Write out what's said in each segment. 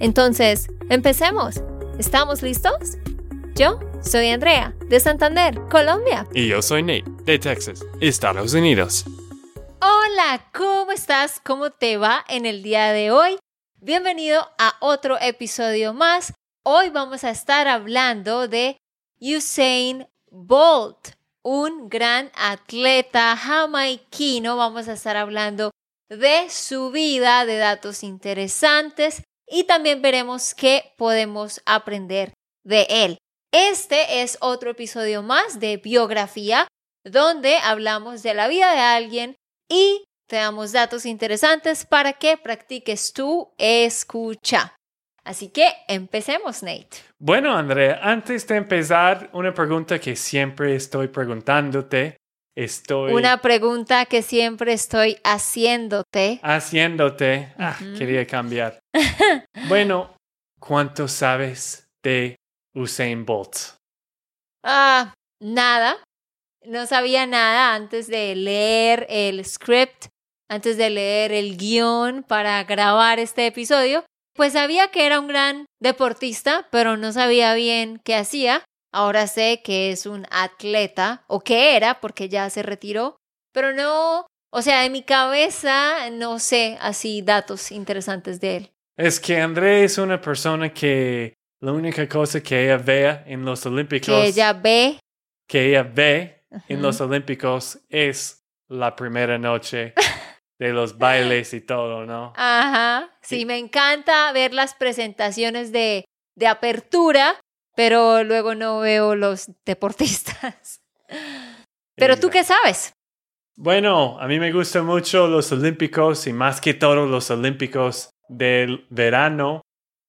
Entonces, empecemos. ¿Estamos listos? Yo soy Andrea, de Santander, Colombia. Y yo soy Nate, de Texas, Estados Unidos. Hola, ¿cómo estás? ¿Cómo te va en el día de hoy? Bienvenido a otro episodio más. Hoy vamos a estar hablando de Usain Bolt un gran atleta jamaiquino. Vamos a estar hablando de su vida, de datos interesantes y también veremos qué podemos aprender de él. Este es otro episodio más de biografía donde hablamos de la vida de alguien y te damos datos interesantes para que practiques tu escucha. Así que empecemos, Nate. Bueno, Andrea, antes de empezar, una pregunta que siempre estoy preguntándote. Estoy. Una pregunta que siempre estoy haciéndote. Haciéndote. Ah, quería cambiar. bueno, ¿cuánto sabes de Usain Bolt? Ah, nada. No sabía nada antes de leer el script, antes de leer el guion para grabar este episodio. Pues sabía que era un gran deportista, pero no sabía bien qué hacía. Ahora sé que es un atleta, o que era, porque ya se retiró, pero no, o sea, de mi cabeza no sé así datos interesantes de él. Es que André es una persona que la única cosa que ella ve en los Olímpicos. Que ella ve. Que ella ve en los Olímpicos es la primera noche de los bailes y todo, ¿no? Ajá, sí, me encanta ver las presentaciones de, de apertura, pero luego no veo los deportistas. Pero tú qué sabes? Bueno, a mí me gustan mucho los olímpicos y más que todo los olímpicos del verano.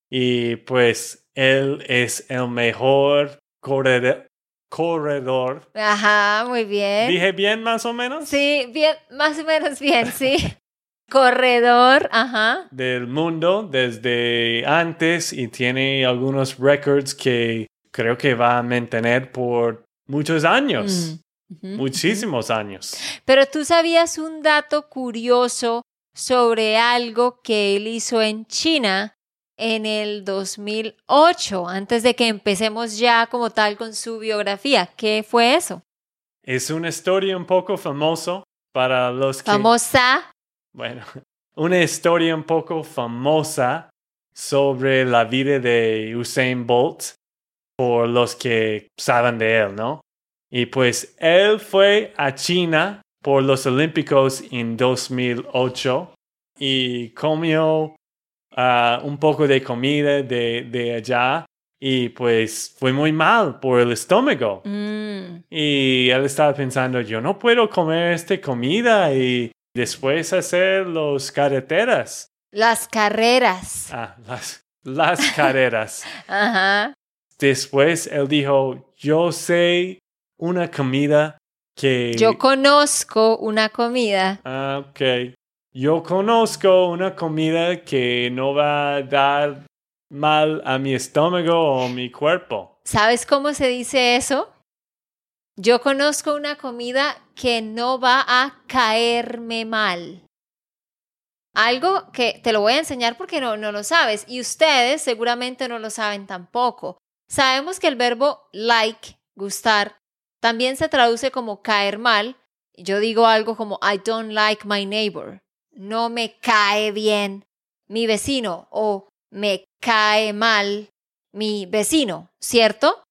Y pues él es el mejor corredor, corredor. Ajá, muy bien. ¿Dije bien más o menos? Sí, bien, más o menos bien, sí. corredor, ajá. Del mundo desde antes y tiene algunos records que creo que va a mantener por muchos años. Mm, muchísimos años. Pero tú sabías un dato curioso sobre algo que él hizo en China en el 2008, antes de que empecemos ya como tal con su biografía. ¿Qué fue eso? Es una historia un poco famosa para los que... Famosa. Bueno, una historia un poco famosa sobre la vida de Usain Bolt por los que saben de él, ¿no? Y pues él fue a China por los Olímpicos en 2008 y comió un poco de comida de, de, allá y pues fue muy mal por el estómago. Mm. Y él estaba pensando, yo no puedo comer esta comida y después hacer las carreteras. Las carreras. Ah, las, las carreras. Ajá. Después él dijo, yo sé una comida que... Yo conozco una comida. Ah, ok. Yo conozco una comida que no va a dar mal a mi estómago o mi cuerpo. ¿Sabes cómo se dice eso? Yo conozco una comida que no va a caerme mal. Algo que te lo voy a enseñar porque no, no lo sabes y ustedes seguramente no lo saben tampoco. Sabemos que el verbo like, gustar, también se traduce como caer mal. Yo digo algo como I don't like my neighbor no me cae bien mi vecino o me cae mal mi vecino, ¿cierto?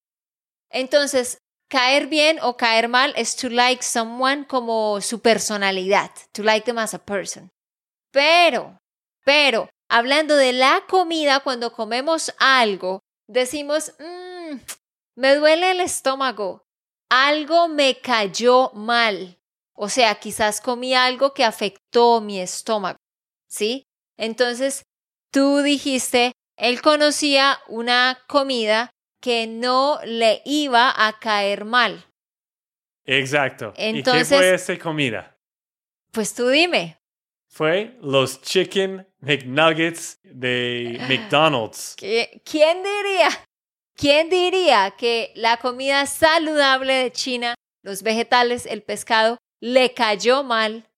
Entonces, caer bien o caer mal es to like someone como su personalidad, to like them as a person. Pero, pero, hablando de la comida, cuando comemos algo, decimos, mmm, me duele el estómago, algo me cayó mal. O sea, quizás comí algo que afectó mi estómago, ¿sí? Entonces, tú dijiste, él conocía una comida que no le iba a caer mal. Exacto. ¿Y qué fue esa comida? Pues tú dime, Fue los Chicken McNuggets de McDonald's. ¿qui- ¿quién diría? ¿Quién diría que la comida saludable de China, los vegetales, el pescado, le cayó mal,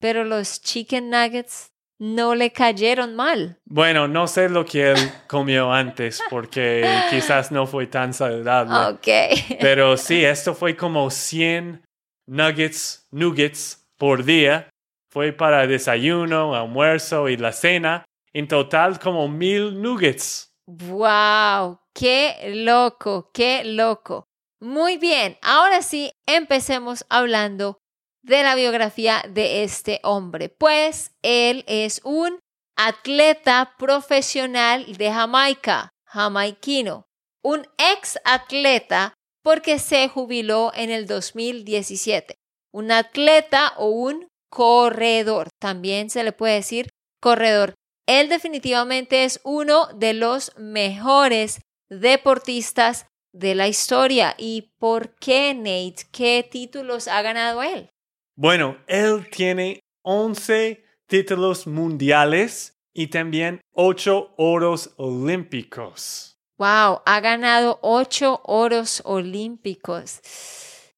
pero los chicken nuggets no le cayeron mal? Bueno, no sé lo que él comió antes porque quizás no fue tan saludable. Ok. Pero sí, esto fue como 100 nuggets, nuggets por día. Fue para desayuno, almuerzo y la cena. En total como mil nuggets. ¡Wow! ¡Qué loco! ¡Qué loco! Muy bien, ahora sí, empecemos hablando de la biografía de este hombre. Pues él es un atleta profesional de Jamaica, jamaiquino, un ex atleta porque se jubiló en el 2017. Un atleta o un corredor, también se le puede decir corredor. Él definitivamente es uno de los mejores deportistas de la historia. ¿Y por qué, Nate? ¿Qué títulos ha ganado él? Bueno, él tiene 11 títulos mundiales y también 8 oros olímpicos. Wow, ha ganado ocho oros olímpicos.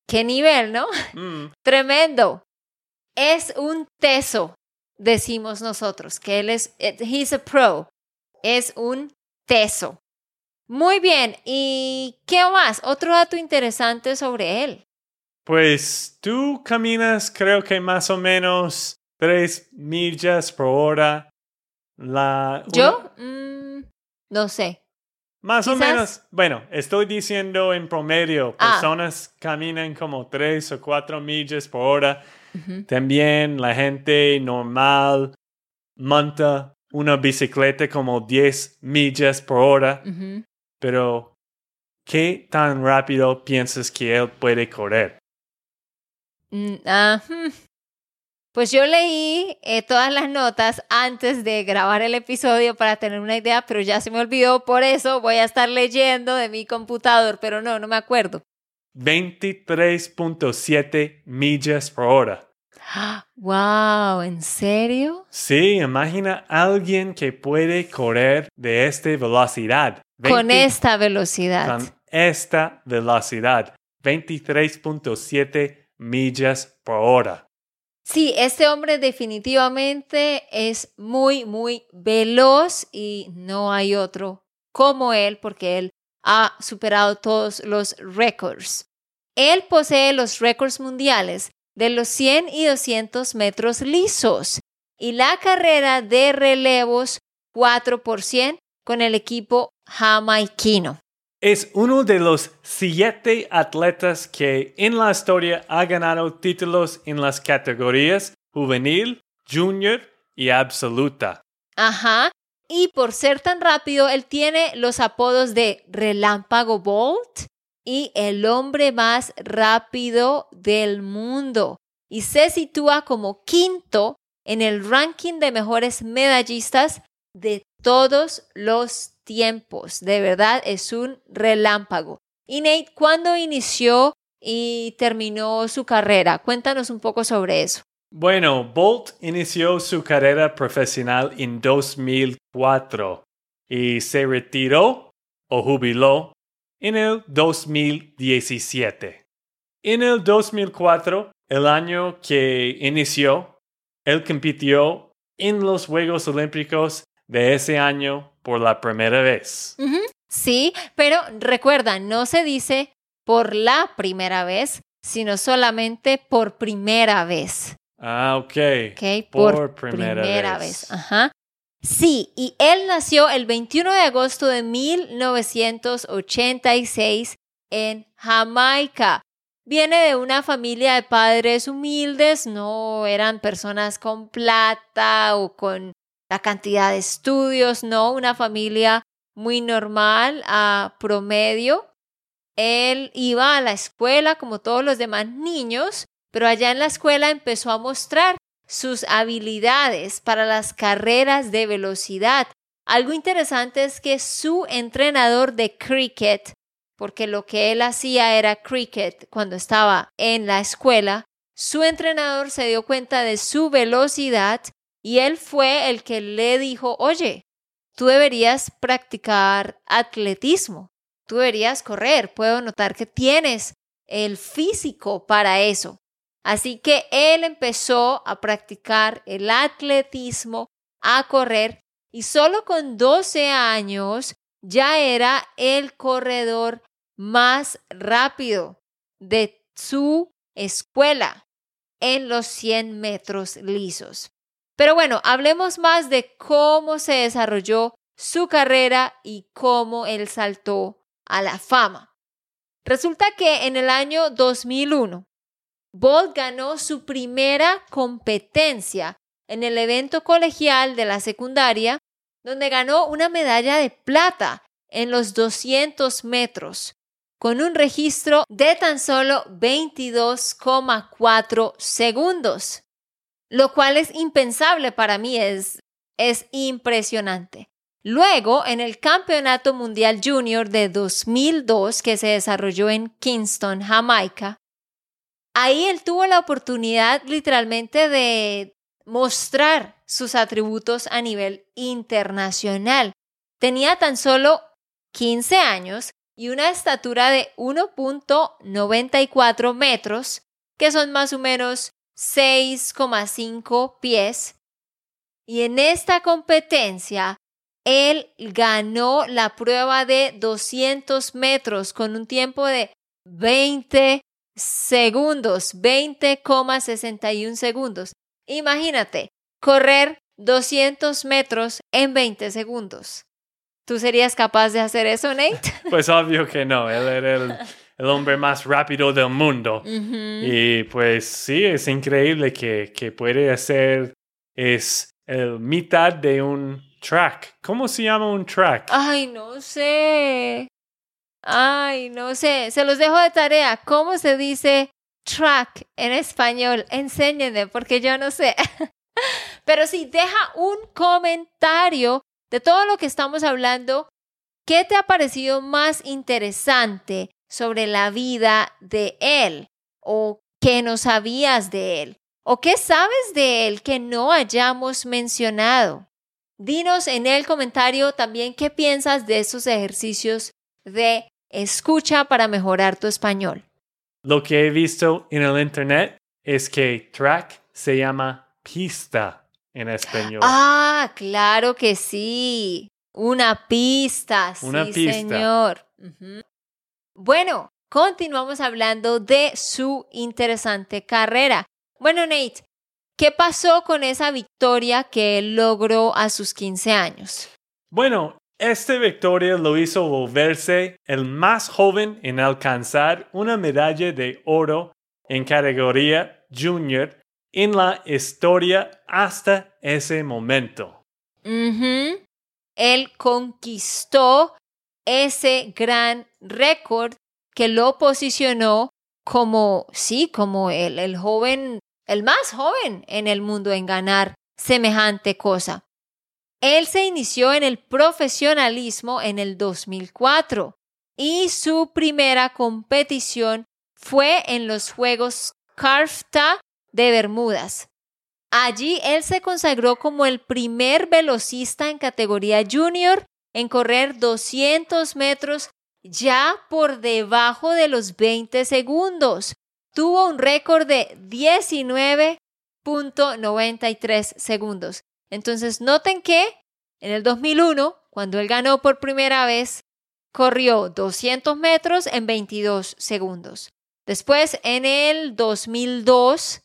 ¿Qué nivel, no? Mm, Tremendo. Es un teso, decimos nosotros, que él es, eh, he's a pro. Es un teso. Muy bien, ¿y qué más? Otro dato interesante sobre él. Pues tú caminas creo que más o menos 3 millas por hora. La, ¿Yo? Mm, no sé. Más o menos, bueno, estoy diciendo en promedio, Ah. personas caminan como 3 o 4 millas por hora. También la gente normal monta una bicicleta como 10 millas por hora. Pero, ¿qué tan rápido piensas que él puede correr? Mm, ah, hmm. Pues yo leí eh, todas las notas antes de grabar el episodio para tener una idea, pero ya se me olvidó, por eso voy a estar leyendo de mi computador, pero no, no me acuerdo. 23.7 millas por hora. ¡Wow! ¿En serio? Sí, imagina alguien que puede correr de esta velocidad. Con 20 esta velocidad. con esta velocidad. 23.7 millas por hora. Sí, este hombre definitivamente es muy, muy veloz y no hay otro como él porque él ha superado todos los récords. Él posee los récords mundiales de los 100 y 200 metros lisos y la carrera de relevos 4 por 100 con el equipo jamaiquino. Es uno de los siete atletas que en la historia ha ganado títulos en las categorías juvenil, junior y absoluta. Ajá. Y por ser tan rápido, él tiene los apodos de Relámpago Bolt y el hombre más rápido del mundo. Y se sitúa como quinto en el ranking de mejores medallistas de todos los tiempos. De verdad es un relámpago. Y Nate, ¿cuándo inició y terminó su carrera? Cuéntanos un poco sobre eso. Bueno, Bolt inició su carrera profesional en 2004 y se retiró o jubiló en el 2017. En el 2004, el año que inició, él compitió en los Juegos Olímpicos de ese año por la primera vez. Sí, pero recuerda, no se dice por la primera vez, sino solamente por primera vez. Ah, ok. ¿Ok? Por primera vez. Ajá. Sí, y él nació el 21 de agosto de 1986 en Jamaica. Viene de una familia de padres humildes, no eran personas con plata o con la cantidad de estudios, no, una familia muy normal, a promedio. Él iba a la escuela como todos los demás niños, pero allá en la escuela empezó a mostrar sus habilidades para las carreras de velocidad Algo interesante es que su entrenador de cricket, porque lo que él hacía era cricket cuando estaba en la escuela, su entrenador se dio cuenta de su velocidad y él fue el que le dijo, oye, tú deberías practicar atletismo, tú deberías correr, puedo notar que tienes el físico para eso. Así que él empezó a practicar el atletismo, a correr, y solo con 12 años ya era el corredor más rápido de su escuela en los 100 metros lisos. Pero bueno, hablemos más de cómo se desarrolló su carrera y cómo él saltó a la fama. Resulta que en el año 2001, Bolt ganó su primera competencia en el evento colegial de la secundaria, donde ganó una medalla de plata en los 200 metros, con un registro de tan solo 22,4 segundos, lo cual es impensable para mí, es, es impresionante. Luego, en el Campeonato Mundial Junior de 2002, que se desarrolló en Kingston, Jamaica, ahí él tuvo la oportunidad literalmente de mostrar sus atributos a nivel internacional. Tenía tan solo 15 años y una estatura de 1.94 metros, que son más o menos 6,5 pies. Y en esta competencia, él ganó la prueba de 200 metros con un tiempo de 20 segundos, 20,61 segundos. Imagínate, correr 200 metros en 20 segundos. ¿Tú serías capaz de hacer eso, Nate? Pues obvio que no, él era el, hombre más rápido del mundo. Y pues sí, es increíble que, que puede hacer, es el mitad de un track. ¿Cómo se llama un track? Ay, no sé. Ay, no sé. Se los dejo de tarea. ¿Cómo se dice track en español? Enséñenme porque yo no sé. Pero sí, deja un comentario de todo lo que estamos hablando. ¿Qué te ha parecido más interesante sobre la vida de él? ¿O qué no sabías de él? ¿O qué sabes de él que no hayamos mencionado? Dinos en el comentario también qué piensas de esos ejercicios de escucha para mejorar tu español. Lo que he visto en el internet es que track se llama pista en español. Ah, claro que sí. Una pista, Una sí, pista. señor. Bueno, continuamos hablando de su interesante carrera. Bueno, Nate, ¿Qué pasó con esa victoria que él logró a sus 15 años? Bueno, esta victoria lo hizo volverse el más joven en alcanzar una medalla de oro en categoría junior en la historia hasta ese momento. Él conquistó ese gran récord que lo posicionó como, sí, como el, el joven el más joven en el mundo en ganar semejante cosa. Él se inició en el profesionalismo en el 2004 y su primera competición fue en los Juegos CARFTA de Bermudas. Allí él se consagró como el primer velocista en categoría junior en correr 200 metros ya por debajo de los 20 segundos, tuvo un récord de 19.93 segundos. Entonces, noten que en el 2001, cuando él ganó por primera vez, corrió 200 metros en 22 segundos. Después, en el 2002,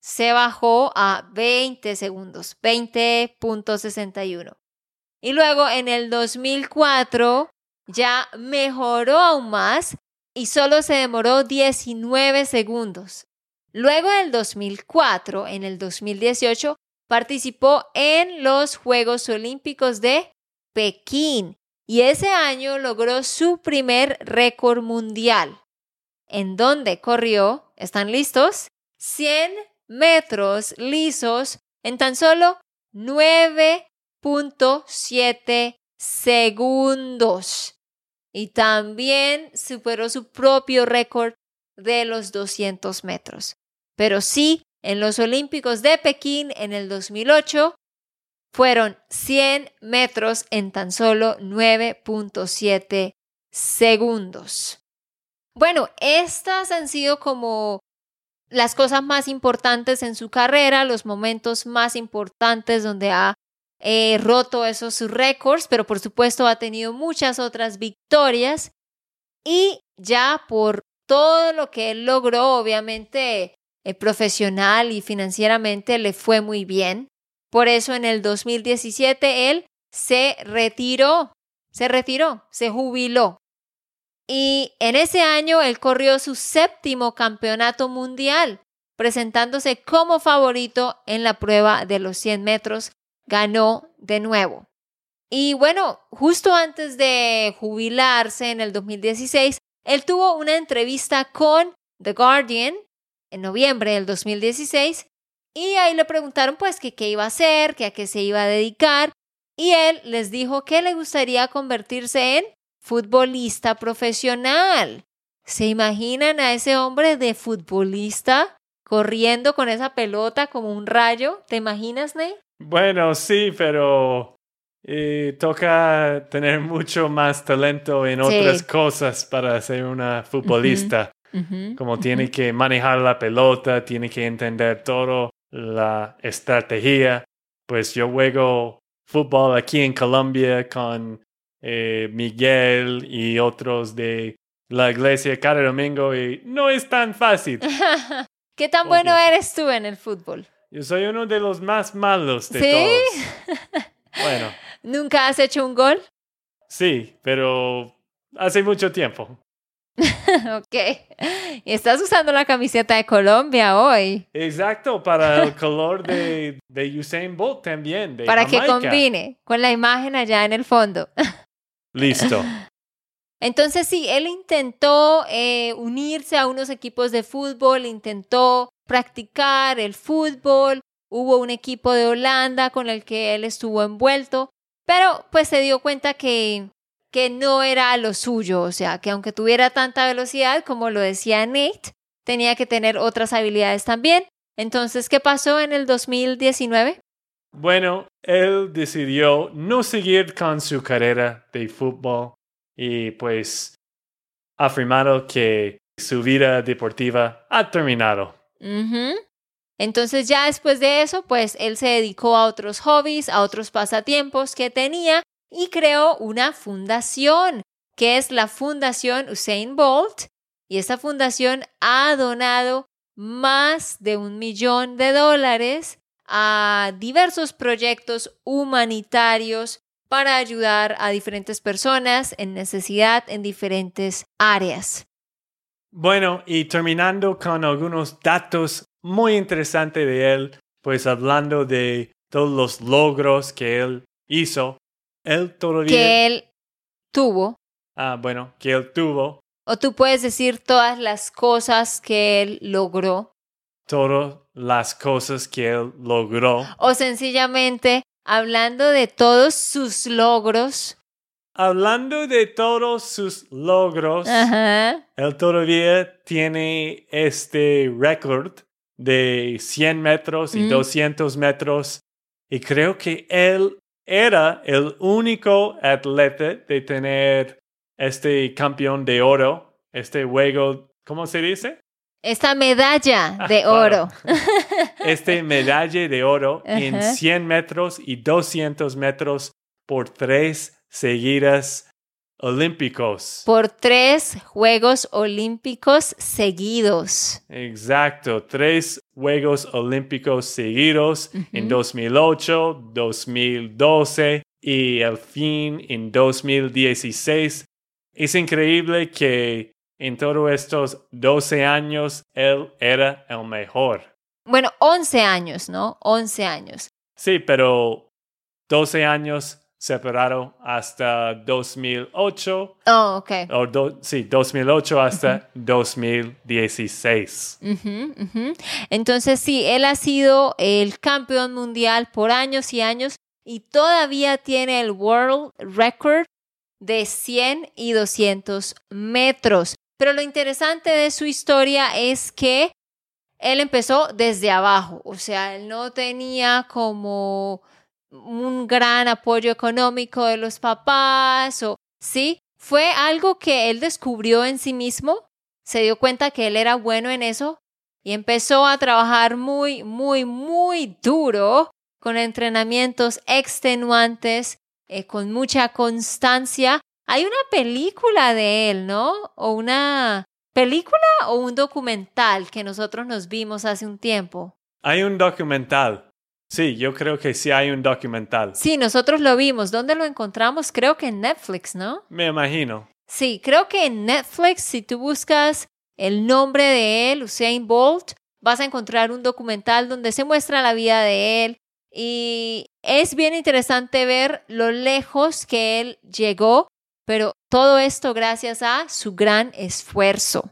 se bajó a 20 segundos, 20.61. Y luego en el 2004 ya mejoró aún más y solo se demoró 19 segundos. Luego del 2004, en el 2018, participó en los Juegos Olímpicos de Pekín y ese año logró su primer récord mundial, en donde corrió, ¿están listos? 100 metros lisos en tan solo 9 9.7 segundos. Y también superó su propio récord de los 200 metros. Pero sí, en los Olímpicos de Pekín en el 2008 fueron 100 metros en tan solo 9.7 segundos. Bueno, estas han sido como las cosas más importantes en su carrera, los momentos más importantes donde ha eh, roto esos récords, pero por supuesto ha tenido muchas otras victorias y ya por todo lo que él logró, obviamente eh, profesional y financieramente le fue muy bien. Por eso en el 2017 él se retiró, se retiró, se jubiló. Y en ese año él corrió su séptimo campeonato mundial, presentándose como favorito en la prueba de los 100 metros. Ganó de nuevo. Y bueno, justo antes de jubilarse en el 2016, él tuvo una entrevista con The Guardian en noviembre del 2016 y ahí le preguntaron pues que qué iba a hacer, que a qué se iba a dedicar y él les dijo que le gustaría convertirse en futbolista profesional. ¿Se imaginan a ese hombre de futbolista corriendo con esa pelota como un rayo? ¿Te imaginas, Ney? Bueno, sí, pero eh, toca tener mucho más talento en otras cosas para ser una futbolista. como tiene que manejar la pelota, tiene que entender todo la estrategia. Pues yo juego fútbol aquí en Colombia con eh, Miguel y otros de la iglesia cada domingo y no es tan fácil. ¿Qué tan bueno eres tú en el fútbol? Yo soy uno de los más malos de ¿Sí? todos. Bueno. ¿Nunca has hecho un gol? Sí, pero hace mucho tiempo. ok. Y estás usando la camiseta de Colombia hoy. Exacto, para el color de, de Usain Bolt también. para que combine con la imagen allá en el fondo. Listo. Entonces sí, él intentó eh, unirse a unos equipos de fútbol, intentó practicar el fútbol, hubo un equipo de Holanda con el que él estuvo envuelto, pero pues se dio cuenta que que no era lo suyo, o sea, que aunque tuviera tanta velocidad, como lo decía Nate, tenía que tener otras habilidades también. Entonces, ¿qué pasó en el 2019? Bueno, él decidió no seguir con su carrera de fútbol y pues ha afirmado que su vida deportiva ha terminado. Entonces ya después de eso, pues él se dedicó a otros hobbies, a otros pasatiempos que tenía y creó una fundación, que es la Fundación Usain Bolt. Y esta fundación ha donado más de un millón de dólares a diversos proyectos humanitarios para ayudar a diferentes personas en necesidad en diferentes áreas. Bueno, y terminando con algunos datos muy interesantes de él, pues hablando de todos los logros que él hizo, él todavía... Que él tuvo. Ah, bueno, que él tuvo. O tú puedes decir todas las cosas que él logró. Todas las cosas que él logró. O sencillamente hablando de todos sus logros. Hablando de todos sus logros, él todavía tiene este récord de 100 metros y 200 mm. metros. Y creo que él era el único atleta de tener este campeón de oro, este juego, ¿cómo se dice? Esta medalla ah, de oro. este medalla de oro en 100 metros y 200 metros por tres seguidas olímpicos. Por tres Juegos Olímpicos seguidos. Exacto, tres Juegos Olímpicos seguidos en 2008, 2012 y al fin en 2016. Es increíble que en todos estos 12 años él era el mejor. Bueno, 11 años, ¿no? 11 años. Sí, pero 12 años separado hasta 2008. Oh, ok. O sí, 2008 hasta 2016. Entonces, sí, él ha sido el campeón mundial por años y años y todavía tiene el World Record de 100 y 200 metros. Pero lo interesante de su historia es que él empezó desde abajo, o sea, él no tenía como un gran apoyo económico de los papás o sí, fue algo que él descubrió en sí mismo, se dio cuenta que él era bueno en eso y empezó a trabajar muy, muy, muy duro con entrenamientos extenuantes, eh, con mucha constancia. Hay una película de él, ¿no? O una película o un documental que nosotros nos vimos hace un tiempo. Hay un documental. Sí, yo creo que sí hay un documental. Sí, nosotros lo vimos. ¿Dónde lo encontramos? Creo que en Netflix, ¿no? Me imagino. Sí, creo que en Netflix, si tú buscas el nombre de él, Usain Bolt, vas a encontrar un documental donde se muestra la vida de él y es bien interesante ver lo lejos que él llegó, pero todo esto gracias a su gran esfuerzo.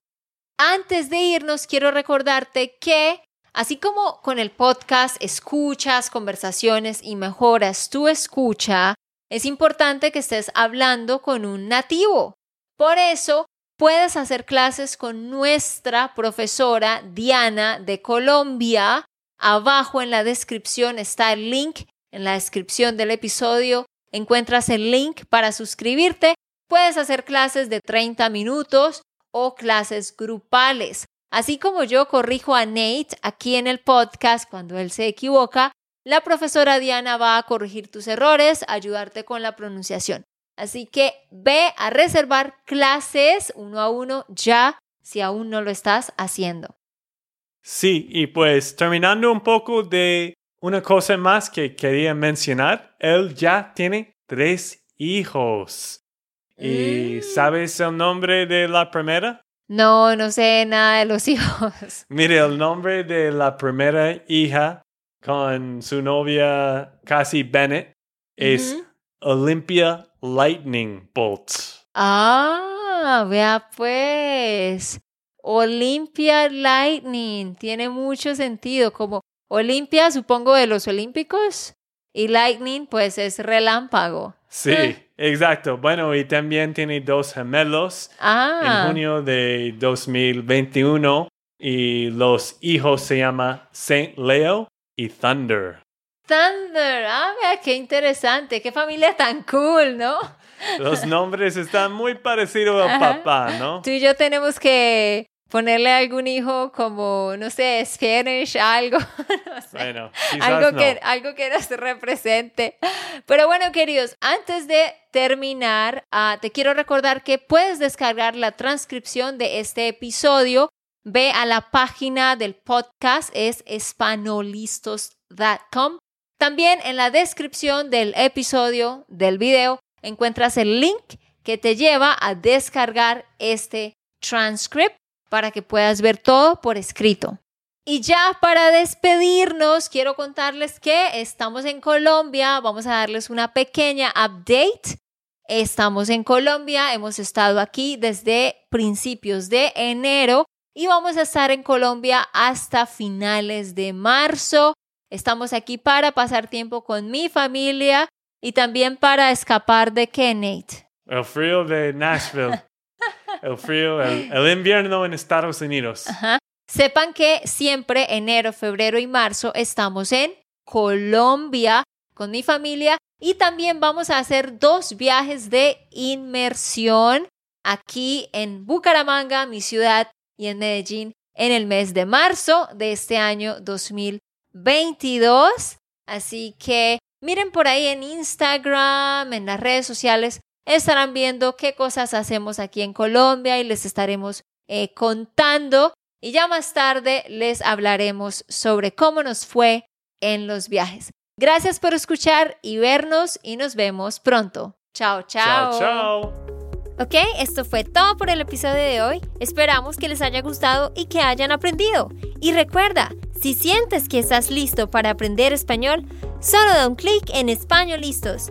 Antes de irnos, quiero recordarte que así como con el podcast escuchas conversaciones y mejoras tu escucha, es importante que estés hablando con un nativo. Por eso, puedes hacer clases con nuestra profesora Diana de Colombia. Abajo en la descripción está el link. En la descripción del episodio encuentras el link para suscribirte. Puedes hacer clases de 30 minutos o clases grupales. Así como yo corrijo a Nate aquí en el podcast cuando él se equivoca, la profesora Diana va a corregir tus errores, ayudarte con la pronunciación. Así que ve a reservar clases uno a uno ya si aún no lo estás haciendo. Sí, y pues terminando un poco de una cosa más que quería mencionar, él ya tiene tres hijos. ¿Y mm. sabes el nombre de la primera? No, no sé nada de los hijos. Mire, el nombre de la primera hija con su novia Cassie Bennett es Olympia Lightning Bolts. Ah, vea pues. Olympia Lightning tiene mucho sentido, como Olympia supongo de los Olímpicos y Lightning pues es relámpago. Sí, exacto. Bueno, y también tiene dos gemelos ah. en junio de 2021 y los hijos se llaman Saint Leo y Thunder. Thunder. Ah, mira, qué interesante. Qué familia tan cool, ¿no? Los nombres están muy parecidos al papá, ¿no? Tú y yo tenemos que ponerle a algún hijo como, no sé, Spanish, algo. no sé. Bueno, algo, no. que, algo que nos represente. Pero bueno, queridos, antes de terminar, uh, te quiero recordar que puedes descargar la transcripción de este episodio. Ve a la página del podcast, es espanolistos.com también en la descripción del episodio del video encuentras el link que te lleva a descargar este transcript para que puedas ver todo por escrito. Y ya para despedirnos, quiero contarles que estamos en Colombia, vamos a darles una pequeña update. Estamos en Colombia, hemos estado aquí desde principios de enero y vamos a estar en Colombia hasta finales de marzo. Estamos aquí para pasar tiempo con mi familia y también para escapar de Kenneth. El frío de Nashville. el frío, el, invierno en Estados Unidos. Sepan que siempre enero, febrero y marzo estamos en Colombia con mi familia y también vamos a hacer dos viajes de inmersión aquí en Bucaramanga, mi ciudad, y en Medellín en el mes de marzo de este año 2020. 22. Así que miren por ahí en Instagram, en las redes sociales, estarán viendo qué cosas hacemos aquí en Colombia y les estaremos eh, contando. Y ya más tarde les hablaremos sobre cómo nos fue en los viajes. Gracias por escuchar y vernos y nos vemos pronto. Chao, chao. Chao, chao. Ok, esto fue todo por el episodio de hoy. Esperamos que les haya gustado y que hayan aprendido. Y recuerda, si sientes que estás listo para aprender español, solo da un clic en Español Listos.